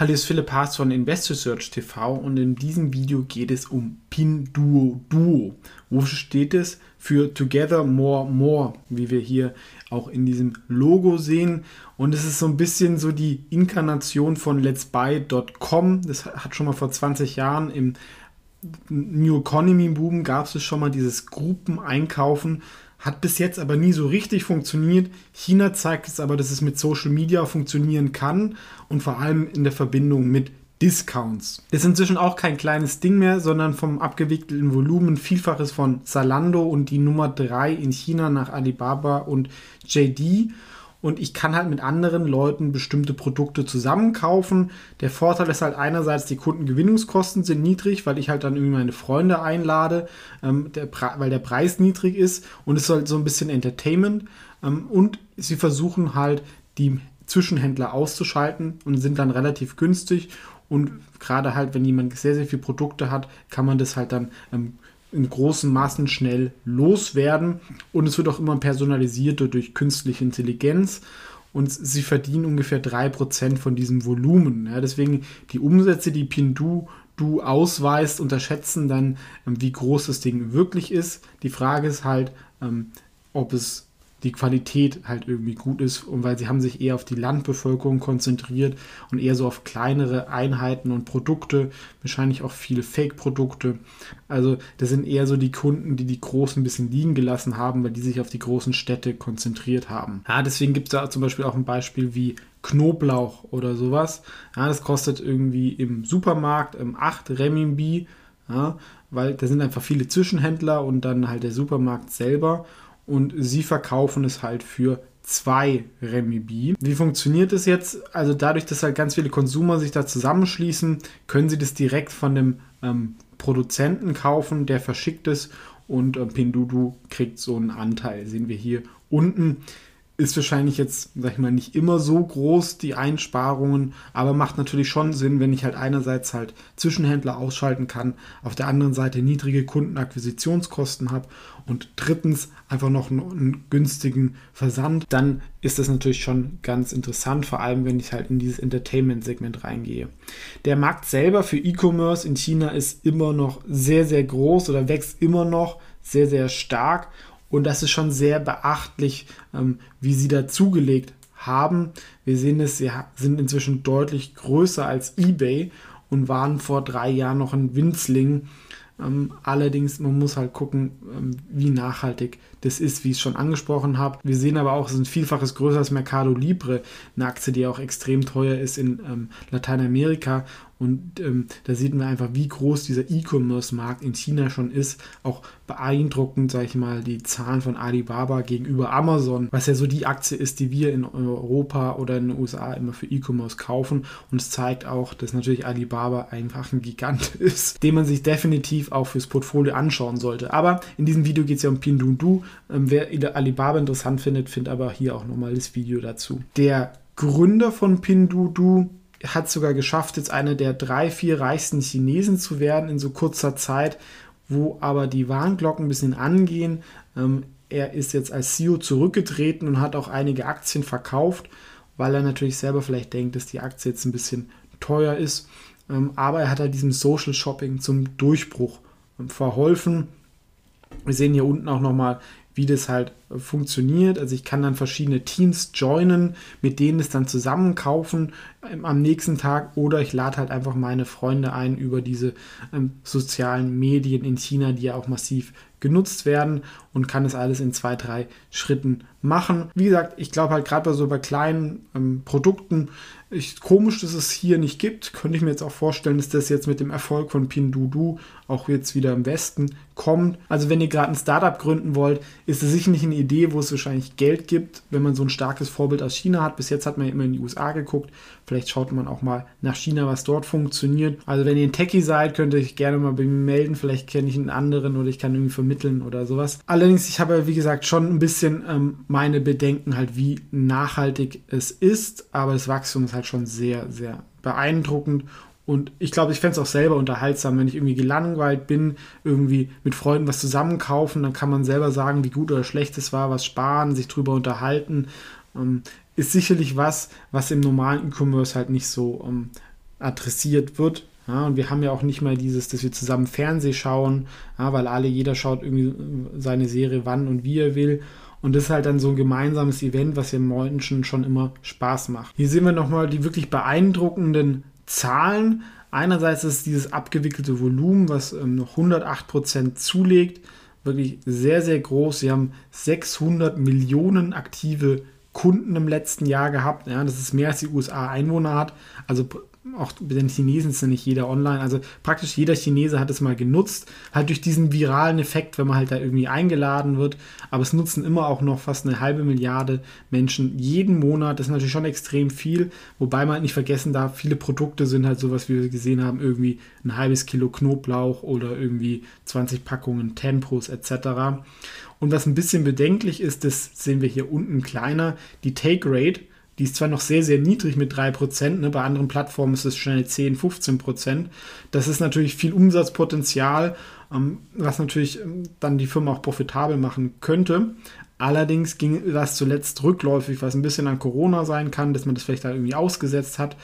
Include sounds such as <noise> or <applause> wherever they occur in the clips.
Hallo, ist Philipp Haas von InvestorSearch TV und in diesem Video geht es um Pinduoduo. Wo steht es? Für Together More More, wie wir hier auch in diesem Logo sehen. Und es ist so ein bisschen so die Inkarnation von Let's Buy.com. Das hat schon mal vor 20 Jahren im New Economy Boom gab es schon mal dieses Gruppeneinkaufen hat bis jetzt aber nie so richtig funktioniert. China zeigt es aber, dass es mit Social Media funktionieren kann und vor allem in der Verbindung mit Discounts. Das ist inzwischen auch kein kleines Ding mehr, sondern vom abgewickelten Volumen Vielfaches von Zalando und die Nummer 3 in China nach Alibaba und JD und ich kann halt mit anderen Leuten bestimmte Produkte zusammenkaufen. Der Vorteil ist halt einerseits, die Kundengewinnungskosten sind niedrig, weil ich halt dann irgendwie meine Freunde einlade, ähm, der weil der Preis niedrig ist und es ist halt so ein bisschen Entertainment. Ähm, und sie versuchen halt die Zwischenhändler auszuschalten und sind dann relativ günstig. Und gerade halt, wenn jemand sehr, sehr viele Produkte hat, kann man das halt dann ähm, in großen Massen schnell loswerden. Und es wird auch immer personalisierter durch künstliche Intelligenz. Und sie verdienen ungefähr 3% von diesem Volumen. Ja, deswegen die Umsätze, die Pindu du ausweist, unterschätzen dann, ähm, wie groß das Ding wirklich ist. Die Frage ist halt, ähm, ob es die Qualität halt irgendwie gut ist und weil sie haben sich eher auf die Landbevölkerung konzentriert und eher so auf kleinere Einheiten und Produkte, wahrscheinlich auch viele Fake-Produkte. Also das sind eher so die Kunden, die die Großen ein bisschen liegen gelassen haben, weil die sich auf die großen Städte konzentriert haben. Ja, deswegen gibt es da zum Beispiel auch ein Beispiel wie Knoblauch oder sowas. Ja, das kostet irgendwie im Supermarkt ähm, 8 Renminbi, ja, weil da sind einfach viele Zwischenhändler und dann halt der Supermarkt selber und sie verkaufen es halt für zwei Remibi. Wie funktioniert das jetzt? Also dadurch, dass halt ganz viele Konsumer sich da zusammenschließen, können sie das direkt von dem ähm, Produzenten kaufen, der verschickt es und äh, Pindudu kriegt so einen Anteil. Sehen wir hier unten ist wahrscheinlich jetzt, sag ich mal, nicht immer so groß, die Einsparungen, aber macht natürlich schon Sinn, wenn ich halt einerseits halt Zwischenhändler ausschalten kann, auf der anderen Seite niedrige Kundenakquisitionskosten habe und drittens einfach noch einen, einen günstigen Versand, dann ist das natürlich schon ganz interessant, vor allem wenn ich halt in dieses Entertainment-Segment reingehe. Der Markt selber für E-Commerce in China ist immer noch sehr, sehr groß oder wächst immer noch sehr, sehr stark und das ist schon sehr beachtlich, ähm, wie sie da zugelegt haben. Wir sehen es, sie sind inzwischen deutlich größer als eBay und waren vor drei Jahren noch ein Winzling. Ähm, allerdings, man muss halt gucken, ähm, wie nachhaltig das ist, wie ich es schon angesprochen habe. Wir sehen aber auch, es ist ein Vielfaches größer als Mercado Libre, eine Aktie, die auch extrem teuer ist in Lateinamerika. Und ähm, da sieht man einfach, wie groß dieser E-Commerce-Markt in China schon ist. Auch beeindruckend, sage ich mal, die Zahlen von Alibaba gegenüber Amazon, was ja so die Aktie ist, die wir in Europa oder in den USA immer für E-Commerce kaufen. Und es zeigt auch, dass natürlich Alibaba einfach ein Gigant <laughs> ist, den man sich definitiv auch fürs Portfolio anschauen sollte. Aber in diesem Video geht es ja um Pinduoduo. Ähm, wer Alibaba interessant findet, findet aber hier auch nochmal das Video dazu. Der Gründer von Pinduoduo hat sogar geschafft, jetzt einer der drei, vier reichsten Chinesen zu werden in so kurzer Zeit, wo aber die Warnglocken ein bisschen angehen. Ähm, er ist jetzt als CEO zurückgetreten und hat auch einige Aktien verkauft, weil er natürlich selber vielleicht denkt, dass die Aktie jetzt ein bisschen teuer ist. Ähm, aber er hat halt diesem Social Shopping zum Durchbruch ähm, verholfen. Wir sehen hier unten auch nochmal wie das halt funktioniert. Also ich kann dann verschiedene Teams joinen, mit denen es dann zusammen kaufen ähm, am nächsten Tag oder ich lade halt einfach meine Freunde ein über diese ähm, sozialen Medien in China, die ja auch massiv genutzt werden und kann es alles in zwei, drei Schritten machen. Wie gesagt, ich glaube halt gerade bei so bei kleinen ähm, Produkten, ich, komisch, dass es hier nicht gibt. Könnte ich mir jetzt auch vorstellen, dass das jetzt mit dem Erfolg von Pinduoduo auch jetzt wieder im Westen kommt. Also wenn ihr gerade ein Startup gründen wollt, ist es sicher nicht eine Idee, wo es wahrscheinlich Geld gibt, wenn man so ein starkes Vorbild aus China hat. Bis jetzt hat man ja immer in die USA geguckt. Vielleicht schaut man auch mal nach China, was dort funktioniert. Also wenn ihr ein Techie seid, könnt ihr euch gerne mal bei mir melden. Vielleicht kenne ich einen anderen oder ich kann irgendwie vermitteln oder sowas. Allerdings, ich habe, wie gesagt, schon ein bisschen ähm, meine Bedenken halt, wie nachhaltig es ist. Aber das Wachstum ist halt schon sehr, sehr beeindruckend und ich glaube, ich fände es auch selber unterhaltsam, wenn ich irgendwie gelangweilt bin, irgendwie mit Freunden was zusammenkaufen, dann kann man selber sagen, wie gut oder schlecht es war, was sparen, sich drüber unterhalten. Ähm, ist sicherlich was, was im normalen E-Commerce halt nicht so ähm, adressiert wird. Ja, und wir haben ja auch nicht mal dieses, dass wir zusammen Fernseh schauen, ja, weil alle, jeder schaut irgendwie seine Serie wann und wie er will. Und das ist halt dann so ein gemeinsames Event, was den Menschen schon immer Spaß macht. Hier sehen wir nochmal die wirklich beeindruckenden Zahlen. Einerseits ist dieses abgewickelte Volumen, was ähm, noch 108% zulegt, wirklich sehr, sehr groß. Sie haben 600 Millionen aktive Kunden im letzten Jahr gehabt. Ja, das ist mehr als die USA Einwohner hat. Also auch bei den Chinesen ist ja nicht jeder online. Also praktisch jeder Chinese hat es mal genutzt. Halt durch diesen viralen Effekt, wenn man halt da irgendwie eingeladen wird. Aber es nutzen immer auch noch fast eine halbe Milliarde Menschen jeden Monat. Das ist natürlich schon extrem viel. Wobei man halt nicht vergessen darf, viele Produkte sind halt sowas, wie wir gesehen haben, irgendwie ein halbes Kilo Knoblauch oder irgendwie 20 Packungen Tempos etc. Und was ein bisschen bedenklich ist, das sehen wir hier unten kleiner, die Take Rate die ist zwar noch sehr, sehr niedrig mit 3%, ne, bei anderen Plattformen ist es schnell 10, 15%. Das ist natürlich viel Umsatzpotenzial, ähm, was natürlich ähm, dann die Firma auch profitabel machen könnte. Allerdings ging das zuletzt rückläufig, was ein bisschen an Corona sein kann, dass man das vielleicht da irgendwie ausgesetzt hat.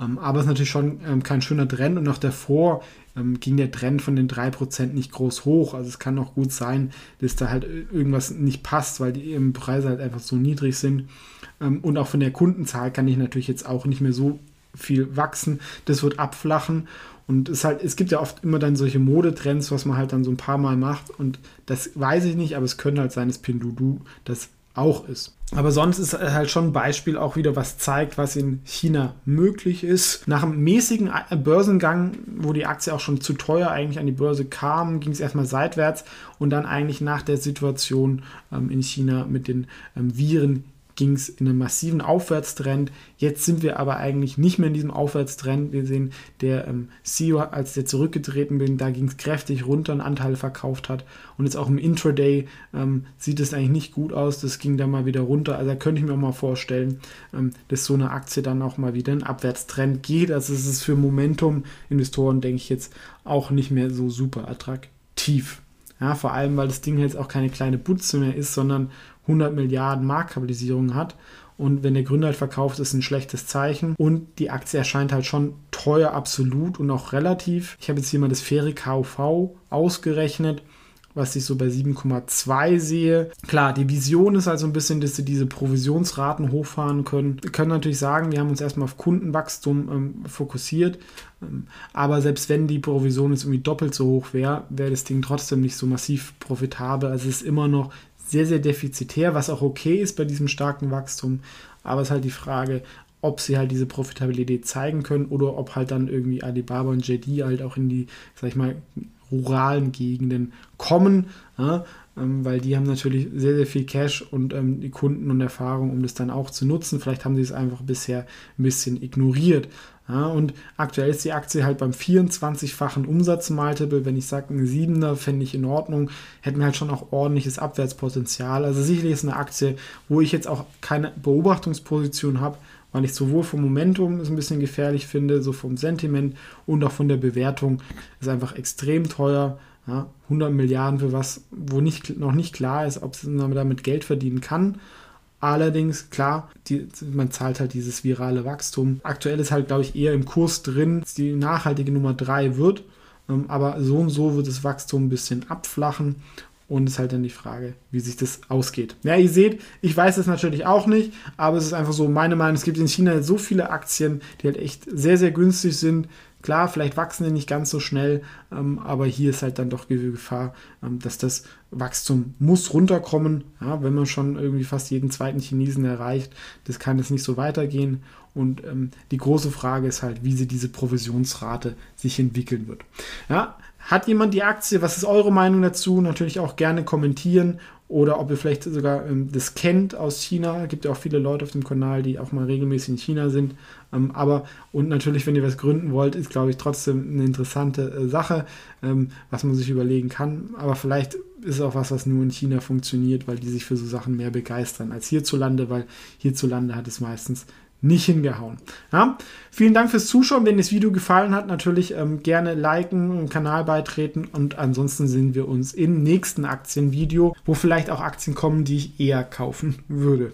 Ähm, aber es ist natürlich schon ähm, kein schöner Trend und auch davor ähm, ging der Trend von den 3% nicht groß hoch. Also es kann auch gut sein, dass da halt irgendwas nicht passt, weil die Preise halt einfach so niedrig sind. Und auch von der Kundenzahl kann ich natürlich jetzt auch nicht mehr so viel wachsen. Das wird abflachen. Und es, halt, es gibt ja oft immer dann solche Modetrends, was man halt dann so ein paar Mal macht. Und das weiß ich nicht, aber es könnte halt sein, dass Pinduoduo das auch ist. Aber sonst ist halt schon ein Beispiel auch wieder, was zeigt, was in China möglich ist. Nach einem mäßigen Börsengang, wo die Aktie auch schon zu teuer eigentlich an die Börse kam, ging es erstmal seitwärts und dann eigentlich nach der Situation ähm, in China mit den ähm, Viren ging es in einem massiven Aufwärtstrend. Jetzt sind wir aber eigentlich nicht mehr in diesem Aufwärtstrend. Wir sehen, der ähm, CEO, als der zurückgetreten bin, da ging es kräftig runter, einen Anteil verkauft hat. Und jetzt auch im Intraday ähm, sieht es eigentlich nicht gut aus. Das ging dann mal wieder runter. Also da könnte ich mir auch mal vorstellen, ähm, dass so eine Aktie dann auch mal wieder in Abwärtstrend geht. Also es ist für Momentum-Investoren, denke ich, jetzt auch nicht mehr so super attraktiv. Ja, vor allem, weil das Ding jetzt auch keine kleine Butze mehr ist, sondern 100 Milliarden Marktkapitalisierung hat. Und wenn der Gründer halt verkauft, ist ein schlechtes Zeichen. Und die Aktie erscheint halt schon teuer absolut und auch relativ. Ich habe jetzt hier mal das faire KUV ausgerechnet was ich so bei 7,2 sehe. Klar, die Vision ist also ein bisschen, dass sie diese Provisionsraten hochfahren können. Wir können natürlich sagen, wir haben uns erstmal auf Kundenwachstum ähm, fokussiert. Ähm, aber selbst wenn die Provision jetzt irgendwie doppelt so hoch wäre, wäre das Ding trotzdem nicht so massiv profitabel. Also es ist immer noch sehr, sehr defizitär, was auch okay ist bei diesem starken Wachstum. Aber es ist halt die Frage, ob sie halt diese Profitabilität zeigen können oder ob halt dann irgendwie Alibaba und JD halt auch in die, sag ich mal, ruralen Gegenden kommen, ja, ähm, weil die haben natürlich sehr, sehr viel Cash und ähm, die Kunden und Erfahrung, um das dann auch zu nutzen. Vielleicht haben sie es einfach bisher ein bisschen ignoriert. Ja, und aktuell ist die Aktie halt beim 24-fachen Umsatzmultiple. Wenn ich sage, ein 7er fände ich in Ordnung, hätten wir halt schon auch ordentliches Abwärtspotenzial. Also sicherlich ist eine Aktie, wo ich jetzt auch keine Beobachtungsposition habe, weil ich sowohl vom Momentum es ein bisschen gefährlich finde, so vom Sentiment und auch von der Bewertung ist einfach extrem teuer. Ja, 100 Milliarden für was, wo nicht, noch nicht klar ist, ob man damit Geld verdienen kann. Allerdings, klar, die, man zahlt halt dieses virale Wachstum. Aktuell ist halt, glaube ich, eher im Kurs drin, dass die nachhaltige Nummer 3 wird. Ähm, aber so und so wird das Wachstum ein bisschen abflachen. Und es ist halt dann die Frage, wie sich das ausgeht. Ja, ihr seht, ich weiß es natürlich auch nicht, aber es ist einfach so meine Meinung. Es gibt in China so viele Aktien, die halt echt sehr, sehr günstig sind. Klar, vielleicht wachsen die nicht ganz so schnell, ähm, aber hier ist halt dann doch die Gefahr, ähm, dass das Wachstum muss runterkommen. Ja, wenn man schon irgendwie fast jeden zweiten Chinesen erreicht, das kann jetzt nicht so weitergehen. Und ähm, die große Frage ist halt, wie sie diese Provisionsrate sich entwickeln wird. Ja, hat jemand die Aktie? Was ist eure Meinung dazu? Natürlich auch gerne kommentieren oder ob ihr vielleicht sogar ähm, das kennt aus China. Es gibt ja auch viele Leute auf dem Kanal, die auch mal regelmäßig in China sind. Ähm, aber und natürlich, wenn ihr was gründen wollt, ist, glaube ich, trotzdem eine interessante äh, Sache, ähm, was man sich überlegen kann. Aber vielleicht ist auch was, was nur in China funktioniert, weil die sich für so Sachen mehr begeistern als hierzulande, weil hierzulande hat es meistens nicht hingehauen. Ja? Vielen Dank fürs Zuschauen. Wenn das Video gefallen hat, natürlich ähm, gerne liken, Kanal beitreten und ansonsten sehen wir uns im nächsten Aktienvideo, wo vielleicht auch Aktien kommen, die ich eher kaufen würde.